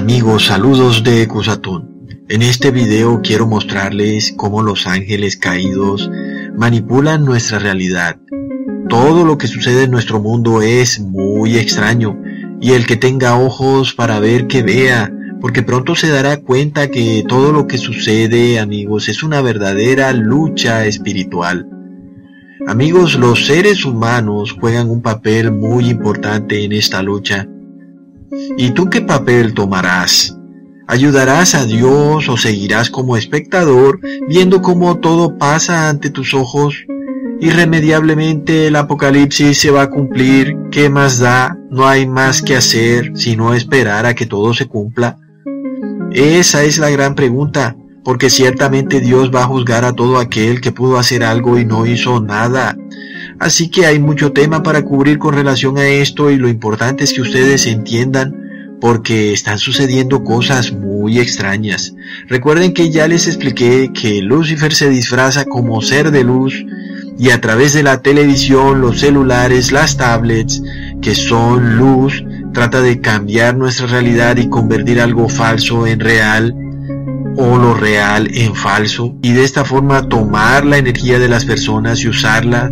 Amigos, saludos de Cusatón. En este video quiero mostrarles cómo los ángeles caídos manipulan nuestra realidad. Todo lo que sucede en nuestro mundo es muy extraño y el que tenga ojos para ver que vea, porque pronto se dará cuenta que todo lo que sucede, amigos, es una verdadera lucha espiritual. Amigos, los seres humanos juegan un papel muy importante en esta lucha ¿Y tú qué papel tomarás? ¿Ayudarás a Dios o seguirás como espectador viendo cómo todo pasa ante tus ojos? Irremediablemente el apocalipsis se va a cumplir. ¿Qué más da? No hay más que hacer sino esperar a que todo se cumpla. Esa es la gran pregunta, porque ciertamente Dios va a juzgar a todo aquel que pudo hacer algo y no hizo nada. Así que hay mucho tema para cubrir con relación a esto y lo importante es que ustedes entiendan porque están sucediendo cosas muy extrañas. Recuerden que ya les expliqué que Lucifer se disfraza como ser de luz y a través de la televisión, los celulares, las tablets, que son luz, trata de cambiar nuestra realidad y convertir algo falso en real o lo real en falso y de esta forma tomar la energía de las personas y usarla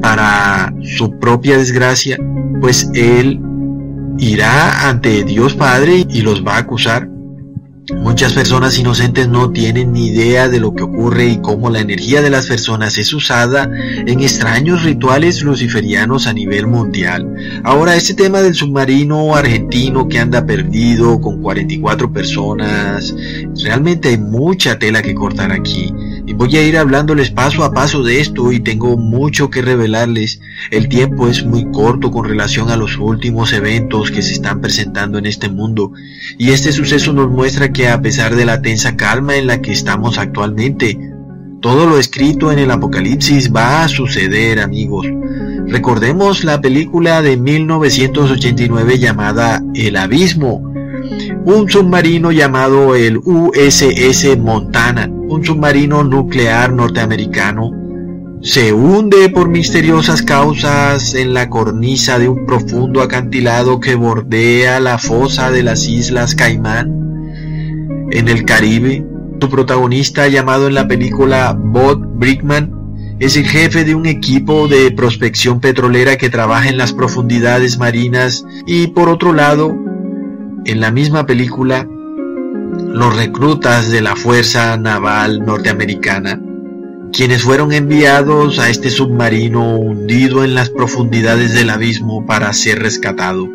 para su propia desgracia, pues él irá ante Dios Padre y los va a acusar. Muchas personas inocentes no tienen ni idea de lo que ocurre y cómo la energía de las personas es usada en extraños rituales luciferianos a nivel mundial. Ahora, este tema del submarino argentino que anda perdido con 44 personas, realmente hay mucha tela que cortar aquí. Y voy a ir hablándoles paso a paso de esto y tengo mucho que revelarles. El tiempo es muy corto con relación a los últimos eventos que se están presentando en este mundo. Y este suceso nos muestra que a pesar de la tensa calma en la que estamos actualmente, todo lo escrito en el Apocalipsis va a suceder, amigos. Recordemos la película de 1989 llamada El Abismo, un submarino llamado el USS Montana, un submarino nuclear norteamericano, se hunde por misteriosas causas en la cornisa de un profundo acantilado que bordea la fosa de las Islas Caimán. En el Caribe, su protagonista llamado en la película Bob Brickman es el jefe de un equipo de prospección petrolera que trabaja en las profundidades marinas y por otro lado en la misma película, los reclutas de la Fuerza Naval Norteamericana, quienes fueron enviados a este submarino hundido en las profundidades del abismo para ser rescatado.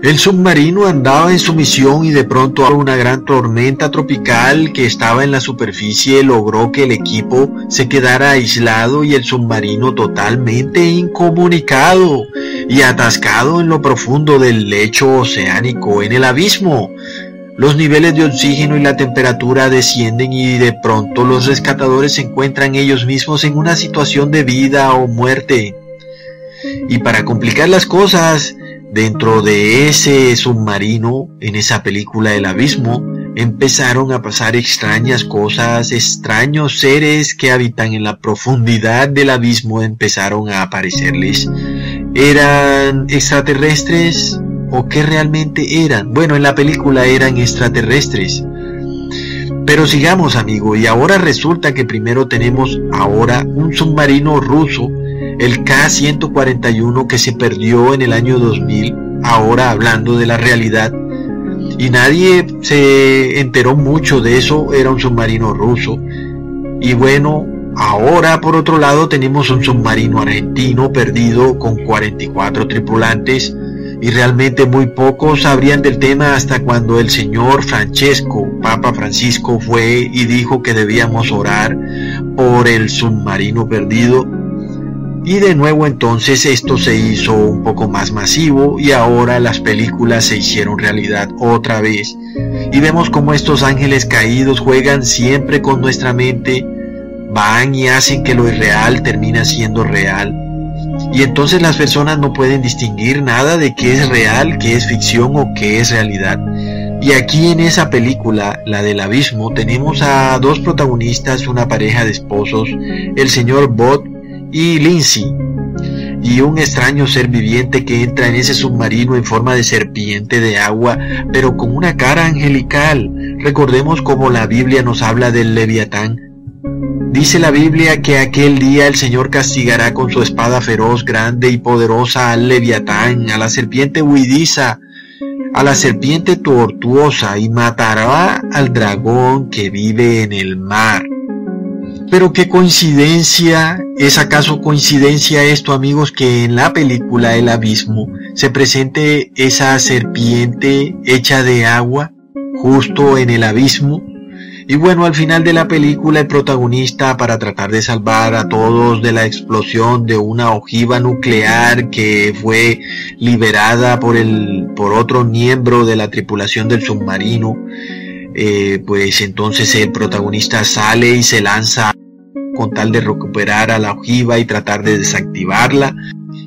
El submarino andaba en su misión y de pronto una gran tormenta tropical que estaba en la superficie logró que el equipo se quedara aislado y el submarino totalmente incomunicado y atascado en lo profundo del lecho oceánico, en el abismo. Los niveles de oxígeno y la temperatura descienden y de pronto los rescatadores se encuentran ellos mismos en una situación de vida o muerte. Y para complicar las cosas, dentro de ese submarino, en esa película El Abismo, empezaron a pasar extrañas cosas, extraños seres que habitan en la profundidad del abismo empezaron a aparecerles. ¿Eran extraterrestres o qué realmente eran? Bueno, en la película eran extraterrestres. Pero sigamos, amigo, y ahora resulta que primero tenemos ahora un submarino ruso, el K-141 que se perdió en el año 2000, ahora hablando de la realidad, y nadie se enteró mucho de eso, era un submarino ruso. Y bueno, ahora por otro lado tenemos un submarino argentino perdido con 44 tripulantes y realmente muy pocos sabrían del tema hasta cuando el señor Francesco, Papa Francisco, fue y dijo que debíamos orar por el submarino perdido y de nuevo entonces esto se hizo un poco más masivo y ahora las películas se hicieron realidad otra vez. Y vemos como estos ángeles caídos juegan siempre con nuestra mente, van y hacen que lo irreal termina siendo real. Y entonces las personas no pueden distinguir nada de qué es real, qué es ficción o qué es realidad. Y aquí en esa película, la del abismo, tenemos a dos protagonistas, una pareja de esposos, el señor Bot y Lindsay. y un extraño ser viviente que entra en ese submarino en forma de serpiente de agua, pero con una cara angelical. Recordemos cómo la Biblia nos habla del leviatán. Dice la Biblia que aquel día el Señor castigará con su espada feroz, grande y poderosa al leviatán, a la serpiente huidiza, a la serpiente tortuosa y matará al dragón que vive en el mar. Pero qué coincidencia, ¿es acaso coincidencia esto amigos que en la película El Abismo se presente esa serpiente hecha de agua justo en el abismo? Y bueno, al final de la película el protagonista para tratar de salvar a todos de la explosión de una ojiva nuclear que fue liberada por el por otro miembro de la tripulación del submarino, eh, pues entonces el protagonista sale y se lanza con tal de recuperar a la ojiva y tratar de desactivarla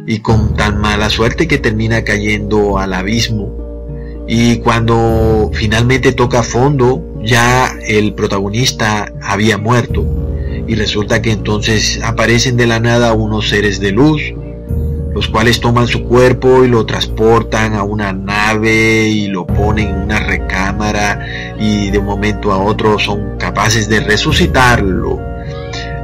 y con tan mala suerte que termina cayendo al abismo. Y cuando finalmente toca fondo, ya el protagonista había muerto. Y resulta que entonces aparecen de la nada unos seres de luz los cuales toman su cuerpo y lo transportan a una nave y lo ponen en una recámara y de un momento a otro son capaces de resucitarlo.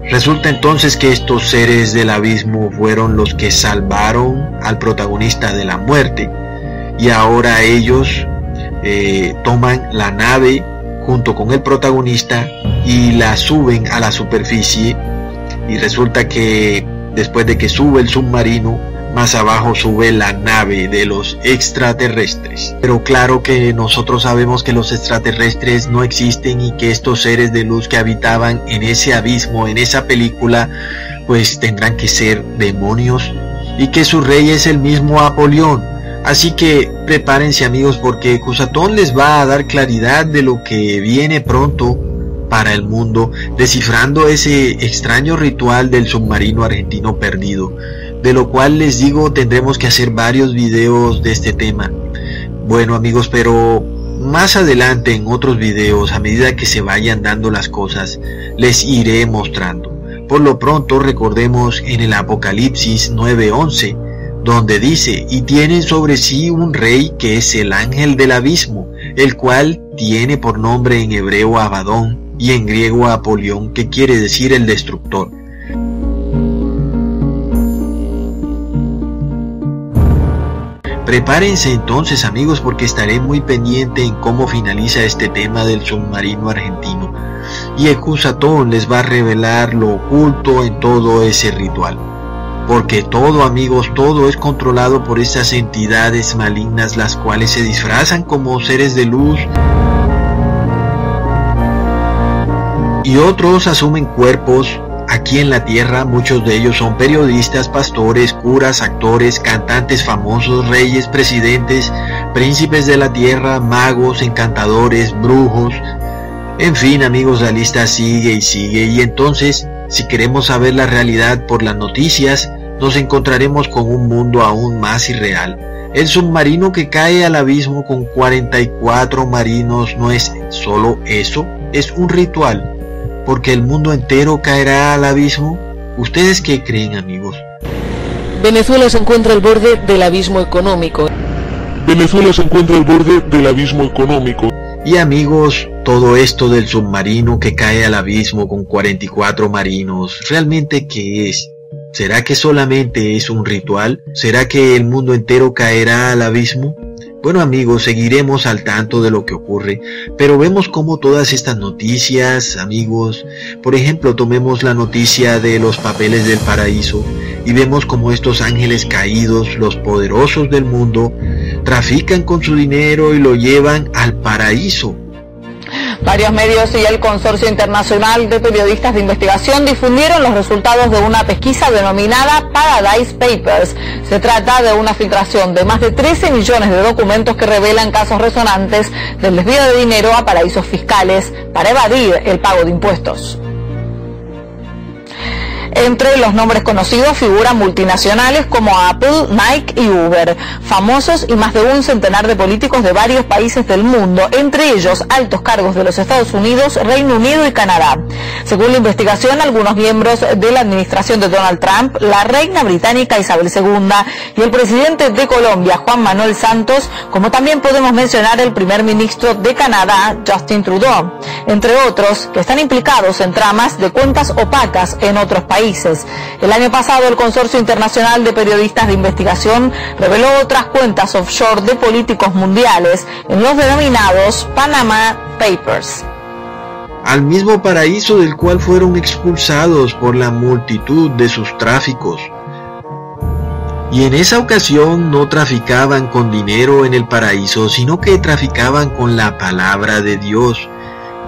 Resulta entonces que estos seres del abismo fueron los que salvaron al protagonista de la muerte y ahora ellos eh, toman la nave junto con el protagonista y la suben a la superficie y resulta que después de que sube el submarino más abajo sube la nave de los extraterrestres. Pero claro que nosotros sabemos que los extraterrestres no existen y que estos seres de luz que habitaban en ese abismo, en esa película, pues tendrán que ser demonios y que su rey es el mismo Apolión. Así que prepárense amigos porque Cusatón les va a dar claridad de lo que viene pronto para el mundo, descifrando ese extraño ritual del submarino argentino perdido de lo cual les digo tendremos que hacer varios videos de este tema. Bueno amigos, pero más adelante en otros videos, a medida que se vayan dando las cosas, les iré mostrando. Por lo pronto recordemos en el Apocalipsis 9:11, donde dice, y tienen sobre sí un rey que es el ángel del abismo, el cual tiene por nombre en hebreo Abadón y en griego Apolión, que quiere decir el destructor. Prepárense entonces amigos porque estaré muy pendiente en cómo finaliza este tema del submarino argentino y el Cusatón les va a revelar lo oculto en todo ese ritual. Porque todo amigos, todo es controlado por esas entidades malignas las cuales se disfrazan como seres de luz. Y otros asumen cuerpos Aquí en la tierra. Muchos de ellos son periodistas, pastores, curas, actores, cantantes famosos, reyes, presidentes, príncipes de la tierra, magos, encantadores, brujos. En fin amigos, la lista sigue y sigue. Y entonces, si queremos saber la realidad por las noticias, nos encontraremos con un mundo aún más irreal. El submarino que cae al abismo con 44 marinos no es solo eso, es un ritual porque el mundo entero caerá al abismo? ¿Ustedes qué creen, amigos? Venezuela se encuentra al borde del abismo económico. Venezuela se encuentra al borde del abismo económico. Y amigos, todo esto del submarino que cae al abismo con 44 marinos, ¿realmente qué es? ¿Será que solamente es un ritual? ¿Será que el mundo entero caerá al abismo? Bueno amigos, seguiremos al tanto de lo que ocurre, pero vemos como todas estas noticias, amigos, por ejemplo, tomemos la noticia de los papeles del paraíso y vemos como estos ángeles caídos, los poderosos del mundo, trafican con su dinero y lo llevan al paraíso Varios medios y el Consorcio Internacional de Periodistas de Investigación difundieron los resultados de una pesquisa denominada Paradise Papers. Se trata de una filtración de más de 13 millones de documentos que revelan casos resonantes del desvío de dinero a paraísos fiscales para evadir el pago de impuestos. Entre los nombres conocidos figuran multinacionales como Apple, Nike y Uber, famosos y más de un centenar de políticos de varios países del mundo, entre ellos altos cargos de los Estados Unidos, Reino Unido y Canadá. Según la investigación, algunos miembros de la administración de Donald Trump, la reina británica Isabel II y el presidente de Colombia, Juan Manuel Santos, como también podemos mencionar el primer ministro de Canadá, Justin Trudeau, entre otros, que están implicados en tramas de cuentas opacas en otros países. El año pasado, el Consorcio Internacional de Periodistas de Investigación reveló otras cuentas offshore de políticos mundiales en los denominados Panama Papers al mismo paraíso del cual fueron expulsados por la multitud de sus tráficos. Y en esa ocasión no traficaban con dinero en el paraíso, sino que traficaban con la palabra de Dios.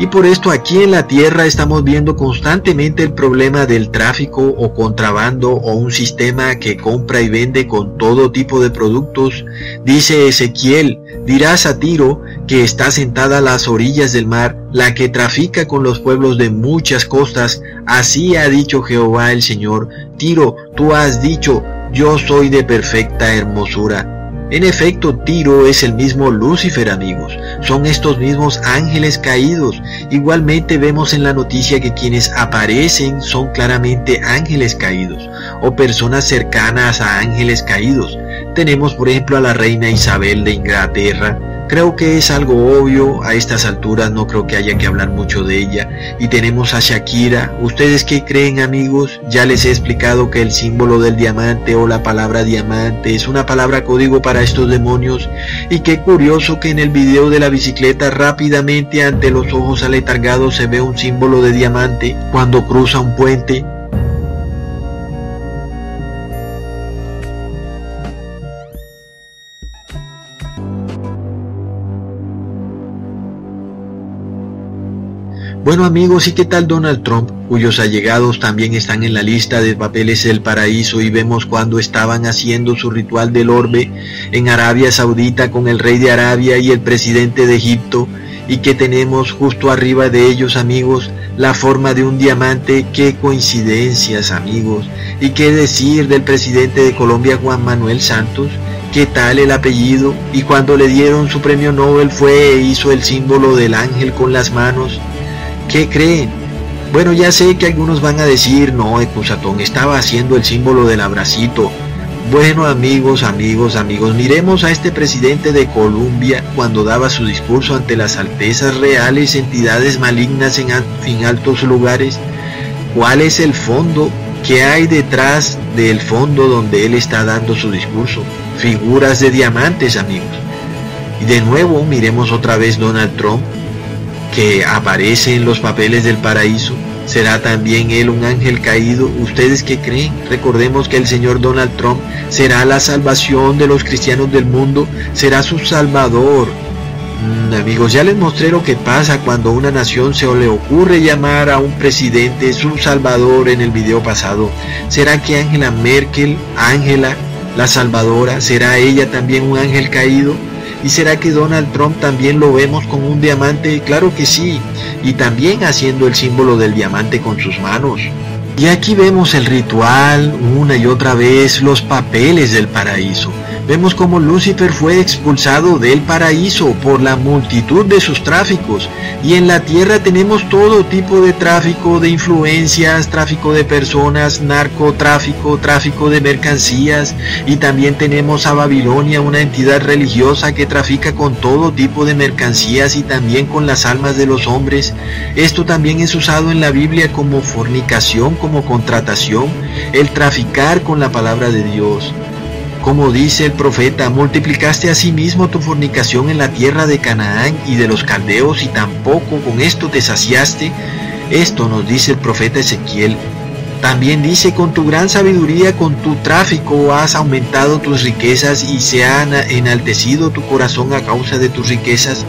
Y por esto aquí en la tierra estamos viendo constantemente el problema del tráfico o contrabando o un sistema que compra y vende con todo tipo de productos. Dice Ezequiel, dirás a Tiro que está sentada a las orillas del mar, la que trafica con los pueblos de muchas costas. Así ha dicho Jehová el Señor. Tiro, tú has dicho, yo soy de perfecta hermosura en efecto, Tiro es el mismo Lucifer, amigos. Son estos mismos ángeles caídos. Igualmente vemos en la noticia que quienes aparecen son claramente ángeles caídos o personas cercanas a ángeles caídos. Tenemos, por ejemplo, a la reina Isabel de Inglaterra, Creo que es algo obvio, a estas alturas no creo que haya que hablar mucho de ella. Y tenemos a Shakira. ¿Ustedes qué creen amigos? Ya les he explicado que el símbolo del diamante o la palabra diamante es una palabra código para estos demonios. Y qué curioso que en el video de la bicicleta rápidamente ante los ojos aletargados se ve un símbolo de diamante cuando cruza un puente Bueno amigos, ¿y qué tal Donald Trump, cuyos allegados también están en la lista de papeles del paraíso y vemos cuando estaban haciendo su ritual del orbe en Arabia Saudita con el rey de Arabia y el presidente de Egipto y que tenemos justo arriba de ellos amigos la forma de un diamante, qué coincidencias amigos, y qué decir del presidente de Colombia Juan Manuel Santos, qué tal el apellido, y cuando le dieron su premio Nobel fue e hizo el símbolo del ángel con las manos, ¿Qué creen? Bueno, ya sé que algunos van a decir, no, Ecusatón estaba haciendo el símbolo del abracito. Bueno, amigos, amigos, amigos, miremos a este presidente de Colombia cuando daba su discurso ante las altezas reales, entidades malignas en, en altos lugares. ¿Cuál es el fondo? ¿Qué hay detrás del fondo donde él está dando su discurso? Figuras de diamantes, amigos. Y de nuevo, miremos otra vez Donald Trump que aparece en los papeles del paraíso? ¿Será también él un ángel caído? ¿Ustedes qué creen? Recordemos que el señor Donald Trump será la salvación de los cristianos del mundo, será su salvador. Mm, amigos, ya les mostré lo que pasa cuando una nación se le ocurre llamar a un presidente su salvador en el video pasado. ¿Será que Angela Merkel, Ángela, la salvadora, será ella también un ángel caído? ¿Y será que Donald Trump también lo vemos con un diamante? Claro que sí, y también haciendo el símbolo del diamante con sus manos. Y aquí vemos el ritual, una y otra vez, los papeles del paraíso vemos como Lucifer fue expulsado del paraíso por la multitud de sus tráficos. Y en la tierra tenemos todo tipo de tráfico de influencias, tráfico de personas, narcotráfico, tráfico de mercancías. Y también tenemos a Babilonia, una entidad religiosa que trafica con todo tipo de mercancías y también con las almas de los hombres. Esto también es usado en la Biblia como fornicación, como contratación, el traficar con la palabra de Dios. Como dice el profeta, multiplicaste a sí tu fornicación en la tierra de Canaán y de los caldeos y tampoco con esto te saciaste. Esto nos dice el profeta Ezequiel. También dice, con tu gran sabiduría, con tu tráfico has aumentado tus riquezas y se ha enaltecido tu corazón a causa de tus riquezas.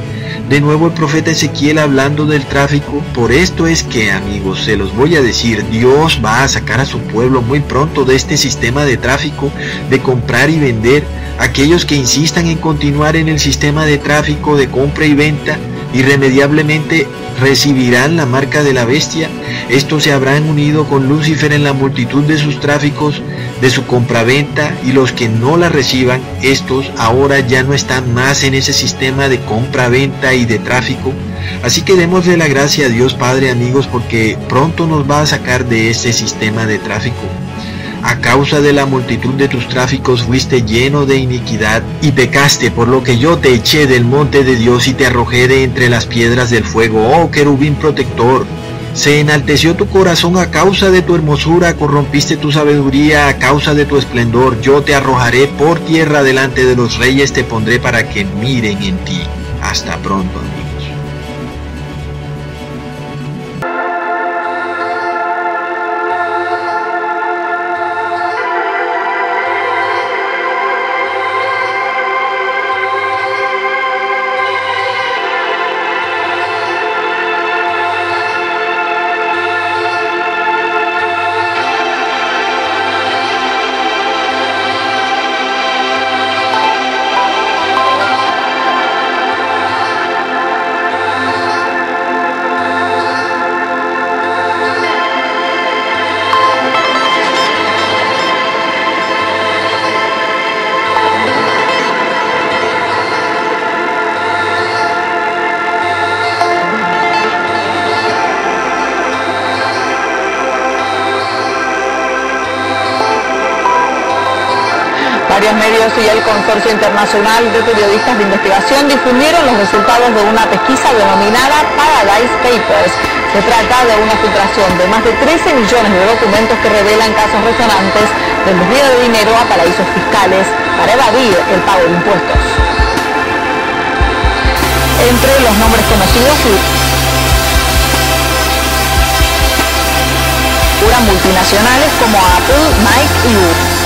De nuevo el profeta Ezequiel hablando del tráfico. Por esto es que, amigos, se los voy a decir, Dios va a sacar a su pueblo muy pronto de este sistema de tráfico, de comprar y vender. Aquellos que insistan en continuar en el sistema de tráfico, de compra y venta, irremediablemente recibirán la marca de la bestia. Estos se habrán unido con Lucifer en la multitud de sus tráficos, de su compraventa, y los que no la reciban, estos ahora ya no están más en ese sistema de compra-venta y de tráfico. Así que démosle la gracia a Dios Padre amigos porque pronto nos va a sacar de ese sistema de tráfico. A causa de la multitud de tus tráficos fuiste lleno de iniquidad y pecaste, por lo que yo te eché del monte de Dios y te arrojé de entre las piedras del fuego, oh querubín protector. Se enalteció tu corazón a causa de tu hermosura, corrompiste tu sabiduría a causa de tu esplendor. Yo te arrojaré por tierra delante de los reyes, te pondré para que miren en ti. Hasta pronto. Varios medios y el Consorcio Internacional de Periodistas de Investigación difundieron los resultados de una pesquisa denominada Paradise Papers. Se trata de una filtración de más de 13 millones de documentos que revelan casos resonantes del desvío de dinero a paraísos fiscales para evadir el pago de impuestos. Entre los nombres conocidos multinacionales como Apple, Nike y Uber.